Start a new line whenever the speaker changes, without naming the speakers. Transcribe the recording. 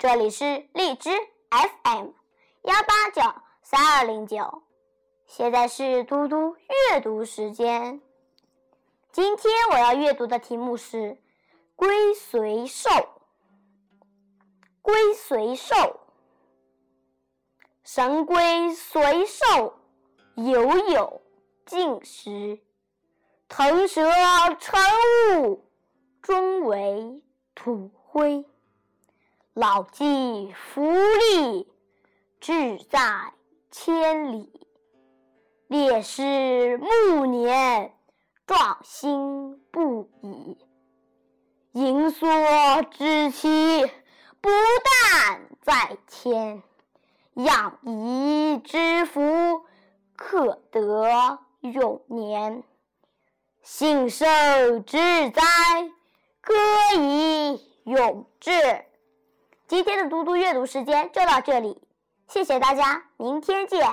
这里是荔枝 FM 幺八九三二零九，现在是嘟嘟阅读时间。今天我要阅读的题目是《龟随兽》。龟随兽，神龟随兽，游有进食，腾蛇乘雾，终为土灰。老骥伏枥，志在千里。烈士暮年，壮心不已。盈缩之期，不但在天，养怡之福，可得永年。幸受之哉，歌以咏志。今天的嘟嘟阅读时间就到这里，谢谢大家，明天见。